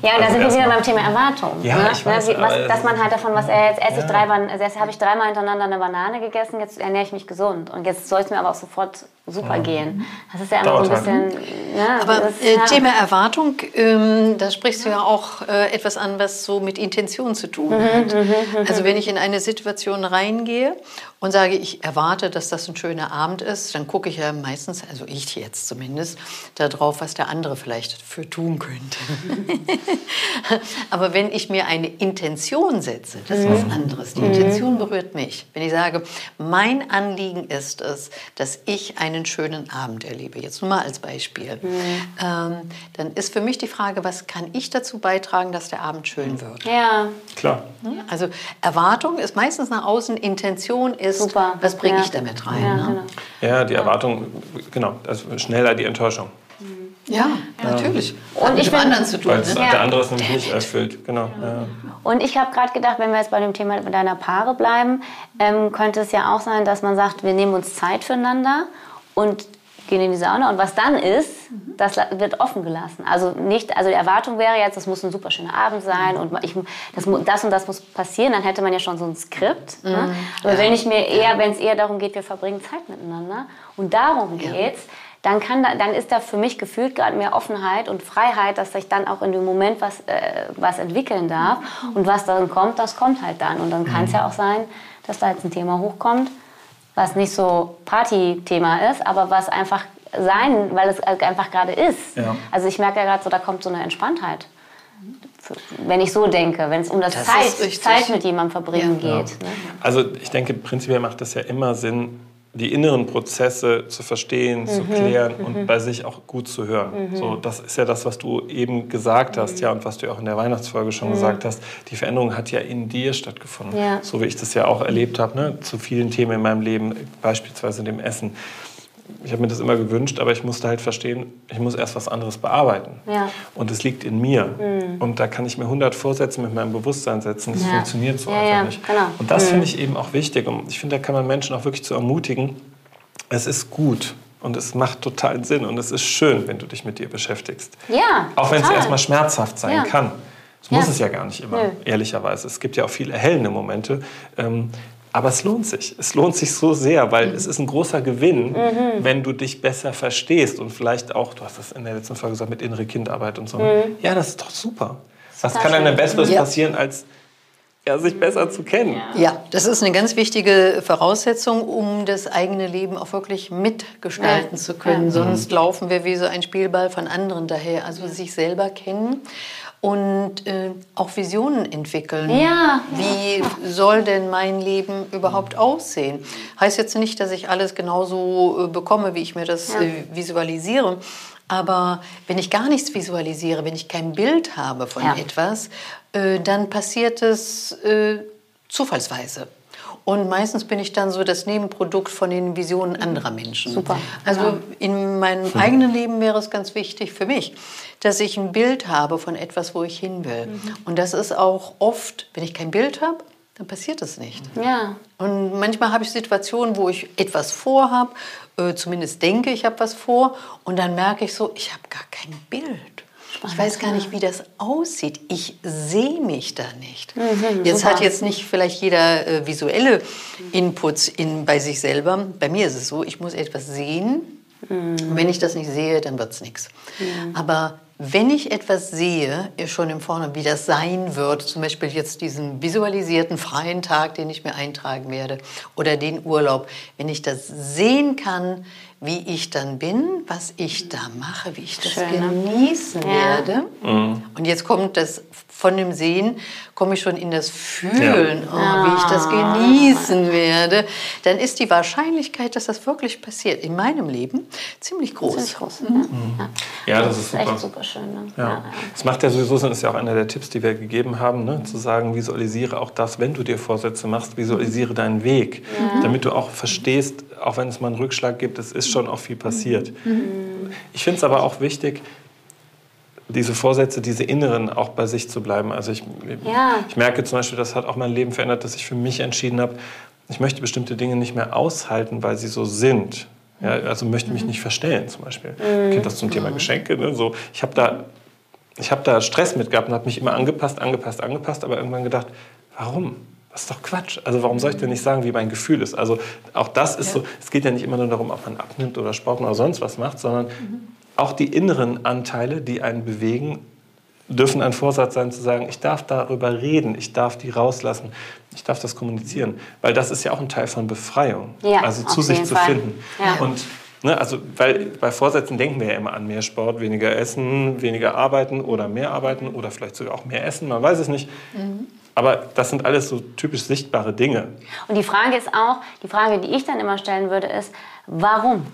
Ja, und da
Also
sind wir wieder beim Thema Erwartung.
Ja,
ne?
ich weiß,
ne? Was, dass man halt davon, was er jetzt esse ich
Ja.
drei, Ban- also jetzt habe ich dreimal hintereinander eine Banane gegessen, jetzt ernähre ich mich gesund. Und jetzt soll es mir aber auch sofort super gehen. Das ist ja immer
Dauert
so ein
halt.
bisschen. Ne?
Aber
das,
äh,
ja.
Thema Erwartung, ähm, da sprichst du ja auch äh, etwas an, was so mit Intention zu tun hat. Also wenn ich in eine Situation reingehe und sage, ich erwarte, dass das ein schöner Abend ist, dann gucke ich ja meistens, also ich jetzt zumindest, darauf, was der andere vielleicht für tun könnte. Aber wenn ich mir eine Intention setze, das ist was anderes. Die Intention berührt mich. Wenn ich sage, mein Anliegen ist es, dass ich einen schönen Abend erlebe, jetzt nur mal als Beispiel, ähm, dann ist für mich die Frage, was kann ich dazu beitragen, dass der Abend schön wird?
ja,
Klar.
Also Erwartung ist meistens nach außen, Intention ist,
super.
was bringe
ja.
ich damit rein?
Ja,
ne?
genau.
Ja, die Erwartung, genau, also schneller die Enttäuschung.
Ja natürlich.
Und
mit
ich bin-
anderen zu tun.
Weil es
Ne?
Ja.
der andere es nämlich nicht erfüllt. Genau. Ja.
Und ich habe gerade gedacht, wenn wir jetzt bei dem Thema deiner Paare bleiben, ähm, könnte es ja auch sein, dass man sagt, wir nehmen uns Zeit füreinander und gehen in die Sauna. Und was dann ist, das la- wird offen gelassen. Also nicht, also die Erwartung wäre jetzt, das muss ein super schöner Abend sein und ich, das, das und das muss passieren. Dann hätte man ja schon so ein Skript. Ne? Aber wenn ich mir eher, wenn es eher darum geht, wir verbringen Zeit miteinander und darum geht's, dann, kann da, dann ist da für mich gefühlt gerade mehr Offenheit und Freiheit, dass sich dann auch in dem Moment was, äh, was entwickeln darf. Und was dann kommt, das kommt halt dann. Und dann kann es ja auch sein, dass da jetzt ein Thema hochkommt, was nicht so Party-Thema ist, aber was einfach sein, weil es halt einfach gerade ist.
Ja.
Also ich merke ja gerade so, da kommt so eine Entspanntheit. Wenn ich so denke, wenn es um das,
Das
Zeit. Zeit mit jemandem verbringen
Ja.
geht. Ne?
Also ich denke, prinzipiell macht es ja immer Sinn, die inneren Prozesse zu verstehen, zu klären und bei sich auch gut zu hören. So, das ist ja das, was du eben gesagt hast, ja, und was du auch in der Weihnachtsfolge schon gesagt hast. Die Veränderung hat ja in dir stattgefunden.
Ja.
So wie ich das ja auch erlebt habe, ne, zu vielen Themen in meinem Leben, beispielsweise dem Essen. Ich habe mir das immer gewünscht, aber ich musste halt verstehen, ich muss erst was anderes bearbeiten.
Ja.
Und es liegt in mir. Und da kann ich mir 100 Vorsätze mit meinem Bewusstsein setzen. Das
Ja.
funktioniert so
Ja,
einfach nicht.
genau.
Und das finde ich eben auch wichtig. Und ich finde, da kann man Menschen auch wirklich zu ermutigen. Es ist gut und es macht totalen Sinn und es ist schön, wenn du dich mit dir beschäftigst.
Ja,
Auch wenn es
total.
erstmal schmerzhaft sein kann. Das muss es ja gar nicht immer, ehrlicherweise. Es gibt ja auch viel erhellende Momente. Ähm, aber es lohnt sich. Es lohnt sich so sehr, weil
Mhm.
es ist ein großer Gewinn, wenn du dich besser verstehst und vielleicht auch, du hast das in der letzten Folge gesagt, mit innere Kindarbeit und so. Ja, das ist doch super. Was
Mhm.
Kann einem. Besseres
Ja.
passieren, als ja, sich besser zu kennen?
Ja, das ist eine ganz wichtige Voraussetzung, um das eigene Leben auch wirklich mitgestalten
Ja.
zu können.
Ja.
Sonst laufen wir wie so ein Spielball von anderen daher. Also sich selber kennen und äh, auch Visionen entwickeln.
Ja.
Wie soll denn mein Leben überhaupt aussehen? Heißt jetzt nicht, dass ich alles genauso äh, bekomme, wie ich mir das
Ja.
äh, visualisiere. Aber wenn ich gar nichts visualisiere, wenn ich kein Bild habe von
Ja.
etwas, äh, dann passiert es äh, zufallsweise. Und meistens bin ich dann so das Nebenprodukt von den Visionen anderer Menschen.
Super.
Also in meinem eigenen Leben wäre es ganz wichtig für mich, dass ich ein Bild habe von etwas, wo ich hin will. Und das ist auch oft, wenn ich kein Bild habe, dann passiert es nicht.
Ja.
Und manchmal habe ich Situationen, wo ich etwas vorhabe, äh, zumindest denke, ich habe was vor, und dann merke ich so, ich habe gar kein Bild. Ich weiß gar nicht, wie das aussieht. Ich sehe mich da nicht.
Mhm,
jetzt hat jetzt nicht vielleicht jeder äh, visuelle Inputs in, bei sich selber. Bei mir ist es so, ich muss etwas sehen.
Mhm.
Wenn ich das nicht sehe, dann wird es nichts. Aber wenn ich etwas sehe, schon im Vorne, wie das sein wird, zum Beispiel jetzt diesen visualisierten freien Tag, den ich mir eintragen werde, oder den Urlaub, wenn ich das sehen kann, wie ich dann bin, was ich da mache, wie ich das
Schön, ne?
genießen
Ja.
werde. Und jetzt kommt das von dem Sehen, komme ich schon in das Fühlen, oh, wie ich das genießen werde. Dann ist die Wahrscheinlichkeit, dass das wirklich passiert, in meinem Leben ziemlich groß.
Ziemlich groß.
Mhm.
Ja.
Ja, das ist super.
echt super schön. Ne?
Ja. Das macht ja sowieso Sinn, ist ja auch einer der Tipps, die wir gegeben haben, ne? zu sagen, visualisiere auch das, wenn du dir Vorsätze machst, visualisiere deinen Weg, damit du auch verstehst, auch wenn es mal einen Rückschlag gibt, es ist schon auch viel passiert. Ich finde es aber auch wichtig, diese Vorsätze, diese inneren auch bei sich zu bleiben. Also ich,
Ja.
ich merke zum Beispiel, das hat auch mein Leben verändert, dass ich für mich entschieden habe, ich möchte bestimmte Dinge nicht mehr aushalten, weil sie so sind. Ja, also möchte mich nicht verstellen zum Beispiel. Ich kennt das zum Thema Geschenke. Ne? So, ich habe da, ich hab da Stress mit gehabt und habe mich immer angepasst, angepasst, angepasst, aber irgendwann gedacht, warum? Das ist doch Quatsch. Also warum soll ich denn nicht sagen, wie mein Gefühl ist? Also auch das ist so, es geht ja nicht immer nur darum, ob man abnimmt oder Sport oder sonst was macht, sondern auch die inneren Anteile, die einen bewegen, dürfen ein Vorsatz sein zu sagen, ich darf darüber reden, ich darf die rauslassen, ich darf das kommunizieren, weil das ist ja auch ein Teil von Befreiung,
Ja,
also zu sich zu
Fall.
finden.
Ja.
Und ne, also weil bei Vorsätzen denken wir ja immer an mehr Sport, weniger Essen, weniger arbeiten oder mehr arbeiten oder vielleicht sogar auch mehr essen, man weiß es nicht. Aber das sind alles so typisch sichtbare Dinge.
Und die Frage ist auch, die Frage, die ich dann immer stellen würde, ist, warum?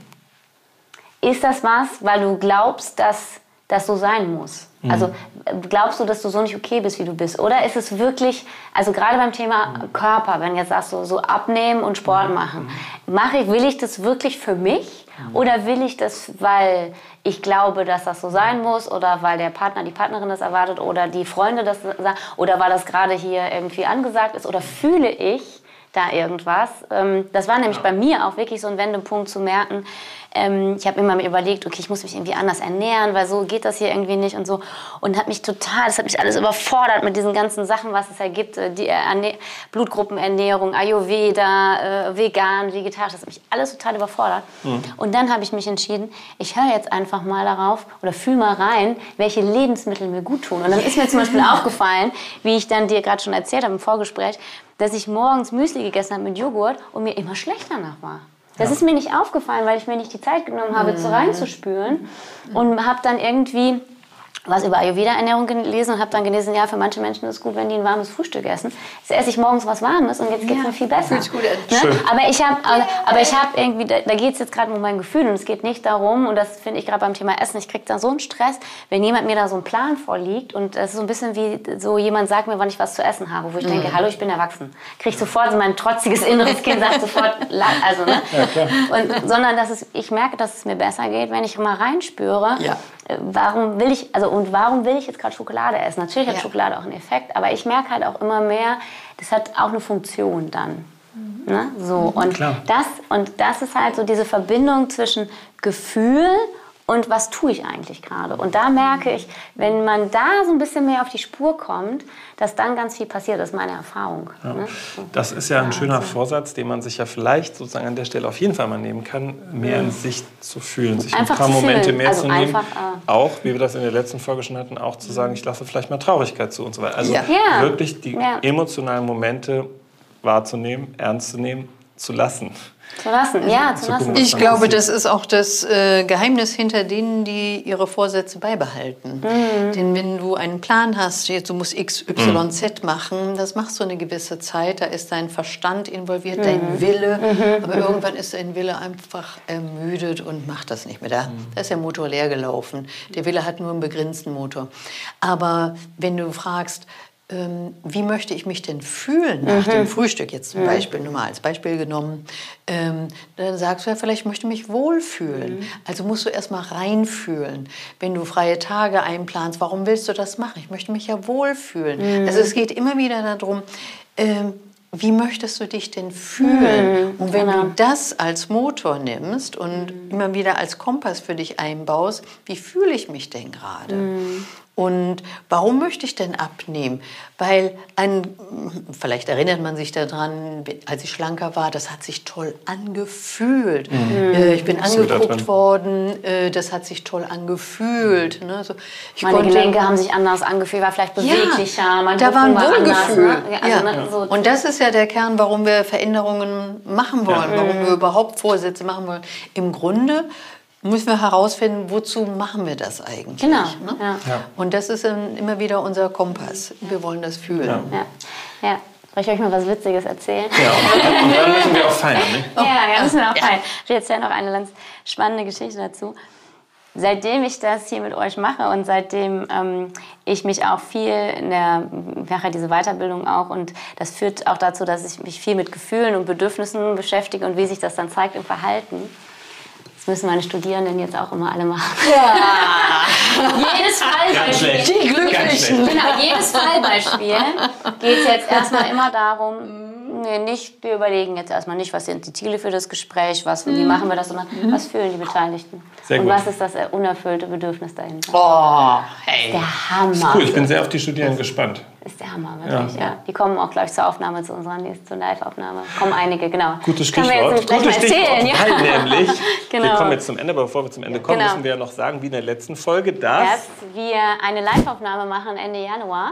Ist das was, weil du glaubst, dass das so sein muss? Also äh, glaubst du, dass du so nicht okay bist, wie du bist? Oder ist es wirklich, also gerade beim Thema Körper, wenn du jetzt sagst, so, so abnehmen und Sport machen, mache ich, will ich das wirklich für mich? Oder will ich das, weil ich glaube, dass das so sein muss? Oder weil der Partner, die Partnerin das erwartet? Oder die Freunde das sagen? Oder weil das gerade hier irgendwie angesagt ist? Oder fühle ich da irgendwas? Ähm, das war nämlich bei mir auch wirklich so ein Wendepunkt zu merken, ähm, ich habe immer mir überlegt, okay, ich muss mich irgendwie anders ernähren, weil so geht das hier irgendwie nicht und so. Und hat mich total, das hat mich alles überfordert mit diesen ganzen Sachen, was es da gibt. äh, Die Erne Blutgruppenernährung, Ayurveda, äh, vegan, vegetarisch, das hat mich alles total überfordert. Und dann habe ich mich entschieden, ich höre jetzt einfach mal darauf oder fühle mal rein, welche Lebensmittel mir gut tun. Und dann ist mir zum Beispiel aufgefallen, wie ich dann dir gerade schon erzählt habe im Vorgespräch, dass ich morgens Müsli gegessen habe mit Joghurt und mir immer schlecht danach war. Das ist mir nicht aufgefallen, weil ich mir nicht die Zeit genommen habe, zu reinzuspülen. Und habe dann irgendwie was über Ayurveda-Ernährung gelesen und habe dann gelesen, ja, für manche Menschen ist es gut, wenn die ein warmes Frühstück essen. Jetzt esse ich morgens was Warmes und jetzt geht es mir viel besser.
fühlt gut an.
Ne? Aber ich habe aber ich hab irgendwie, da, da geht es jetzt gerade um mein Gefühl und es geht nicht darum, und das finde ich gerade beim Thema Essen, ich kriege da so einen Stress, wenn jemand mir da so einen Plan vorliegt und das ist so ein bisschen wie so jemand sagt mir, wann ich was zu essen habe, wo ich
Mhm.
denke, hallo, ich bin erwachsen. Kriege ich sofort, so mein trotziges inneres Kind sagt sofort, la- also, ne? und, sondern dass es, ich merke, dass es mir besser geht, wenn ich mal reinspüre,
Ja.
Warum will ich, also und warum will ich jetzt gerade Schokolade essen? Natürlich hat
Ja.
Schokolade auch einen Effekt, aber ich merke halt auch immer mehr, das hat auch eine Funktion dann. Ne? So, und,
Klar.
das, und das ist halt so diese Verbindung zwischen Gefühl und was tue ich eigentlich gerade. Und da merke ich, wenn man da so ein bisschen mehr auf die Spur kommt, dass dann ganz viel passiert. Das ist meine Erfahrung. Ne? So.
Das ist ja ein schöner Vorsatz, den man sich ja vielleicht sozusagen an der Stelle auf jeden Fall mal nehmen kann, mehr in sich zu fühlen, sich
Einfach
ein paar Momente mehr
Also
zu nehmen.
einfach, äh,
auch, wie wir das in der letzten Folge schon hatten, auch zu sagen, ich lasse vielleicht mal Traurigkeit zu und so weiter. Also
Ja.
Ja.
wirklich die
Ja.
emotionalen Momente wahrzunehmen, ernst zu nehmen, zu lassen.
Zu lassen, ja, zu
Zu
lassen.
gucken,
Ich glaube, das ist auch das äh, Geheimnis hinter denen, die ihre Vorsätze beibehalten. Denn wenn du einen Plan hast, jetzt du musst X, Y, Z machen, das machst du eine gewisse Zeit, da ist dein Verstand involviert, dein Wille, aber irgendwann ist dein Wille einfach ermüdet und macht das nicht mehr. Da, da ist der Motor leer gelaufen. Der Wille hat nur einen begrenzten Motor. Aber wenn du fragst, ähm, wie möchte ich mich denn fühlen nach dem Frühstück, jetzt zum Beispiel, nur mal als Beispiel genommen, ähm, dann sagst du ja, vielleicht möchte ich mich wohlfühlen. Also musst du erst mal reinfühlen. Wenn du freie Tage einplanst, warum willst du das machen? Ich möchte mich ja wohlfühlen. Also es geht immer wieder darum, ähm, wie möchtest du dich denn fühlen?
Mhm,
und wenn
genau.
du das als Motor nimmst und
Mhm.
immer wieder als Kompass für dich einbaust, wie fühle ich mich denn gerade?
Mhm.
Und warum möchte ich denn abnehmen? Weil ein, vielleicht erinnert man sich daran, als ich schlanker war, das hat sich toll angefühlt.
Mhm.
Äh, Ich bin angeguckt worden, äh, das hat sich toll angefühlt. Ne? So, ich
Meine
konnte-
Gelenke haben sich anders angefühlt, war vielleicht beweglicher, mein
da war ein Wohlgefühl.
Anders, ne? ja, also,
ja.
ne, so
Und das ist ja der Kern, warum wir Veränderungen machen wollen, warum
Mhm.
wir überhaupt Vorsätze machen wollen. Im Grunde müssen wir herausfinden, wozu machen wir das eigentlich.
Genau,
Ne?
ja.
Ja.
Und das ist immer wieder unser Kompass. Wir wollen das fühlen.
Ja.
Ja, ja. Soll ich euch mal was Witziges erzählen?
Ja, und, dann müssen wir auch feiern. Ne?
Ja, ja, müssen wir auch rein. Ich erzähle noch eine ganz spannende Geschichte dazu. Seitdem ich das hier mit euch mache und seitdem ähm, ich mich auch viel in der, ich mache ja diese Weiterbildung auch und das führt auch dazu, dass ich mich viel mit Gefühlen und Bedürfnissen beschäftige und wie sich das dann zeigt im Verhalten. Das müssen meine Studierenden jetzt auch immer alle machen. jedes Fallbeispiel.
Die Glücklichen.
Genau, jedes Fallbeispiel geht es jetzt erstmal immer darum, nee, nicht, wir überlegen jetzt erstmal nicht, was sind die Ziele für das Gespräch, was, wie machen wir das, sondern was fühlen die Beteiligten.
Sehr
und
gut.
was ist das unerfüllte Bedürfnis dahinter.
Oh, hey.
Der Hammer.
Cool, ich bin sehr auf die Studierenden gespannt.
Ist der Hammer, wirklich. Ja. Die kommen auch gleich zur Aufnahme, zu unserer nächsten zur Live-Aufnahme. Kommen einige, genau.
Gutes
wir
Stichwort. Gutes. Stichwort,
ja.
weil nämlich, wir
Genau.
kommen jetzt zum Ende, aber bevor wir zum Ende kommen,
Genau.
müssen wir ja noch sagen, wie in der letzten Folge, dass...
dass wir eine Live-Aufnahme machen Ende Januar.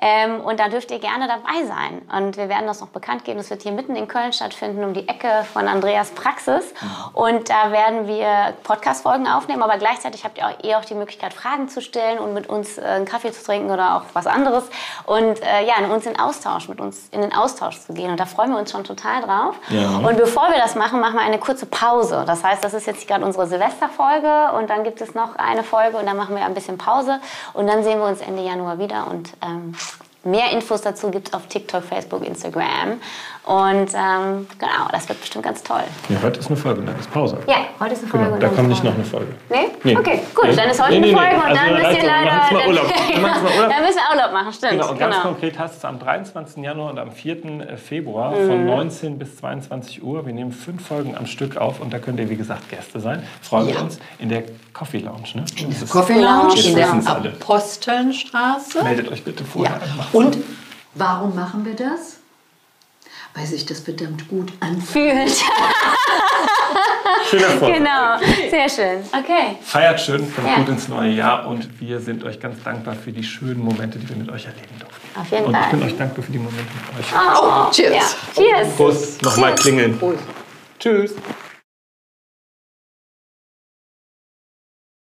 Ähm, und da dürft ihr gerne dabei sein. Und wir werden das noch bekannt geben. Das wird hier mitten in Köln stattfinden, um die Ecke von Andreas Praxis. Und da werden wir Podcast-Folgen aufnehmen. Aber gleichzeitig habt ihr auch, eh auch die Möglichkeit, Fragen zu stellen und mit uns äh, einen Kaffee zu trinken oder auch was anderes. Und äh, ja, mit uns in Austausch, mit uns in den Austausch zu gehen. Und da freuen wir uns schon total drauf.
Ja.
Und bevor wir das machen, machen wir eine kurze Pause. Das heißt, das ist jetzt gerade unsere Silvesterfolge und dann gibt es noch eine Folge und dann machen wir ein bisschen Pause und dann sehen wir uns Ende Januar wieder und ähm, mehr Infos dazu gibt es auf TikTok, Facebook, Instagram und ähm, genau, das wird bestimmt ganz toll.
Ja, heute ist eine Folge, dann ist Pause.
Ja, heute ist eine Folge.
Genau,
und
da
dann
kommt nicht noch eine Folge.
Nee?
Nee.
Okay, gut,
Nee.
dann ist heute
Nee,
eine
nee, nee.
Folge und
Also
dann müsst ihr.
Wir
leider...
machen jetzt mal Urlaub. Wir machen jetzt mal Urlaub.
dann müssen wir Urlaub machen, stimmt.
Genau, und ganz konkret heißt es am 23. Januar und am 4. Februar von 19 bis 22 Uhr. Wir nehmen fünf Folgen am Stück auf und da könnt ihr, wie gesagt, Gäste sein. Freuen wir
Ja.
uns in der Coffee Lounge. Ne?
In der Coffee Lounge, in der. Apostelnstraße.
Meldet euch bitte vorher
Ja. Und warum machen wir das? Weil sich das verdammt gut anfühlt.
Fühlt.
Schöner Erfolg.
genau, sehr schön. Okay.
Feiert schön, kommt
Ja.
gut ins neue Jahr und wir sind euch ganz dankbar für die schönen Momente, die wir mit euch erleben durften.
Auf jeden
und ich
Fall.
bin euch dankbar für die Momente mit euch.
Oh,
Cheers.
Ja. Cheers.
Prost, nochmal klingeln.
Prost.
Tschüss.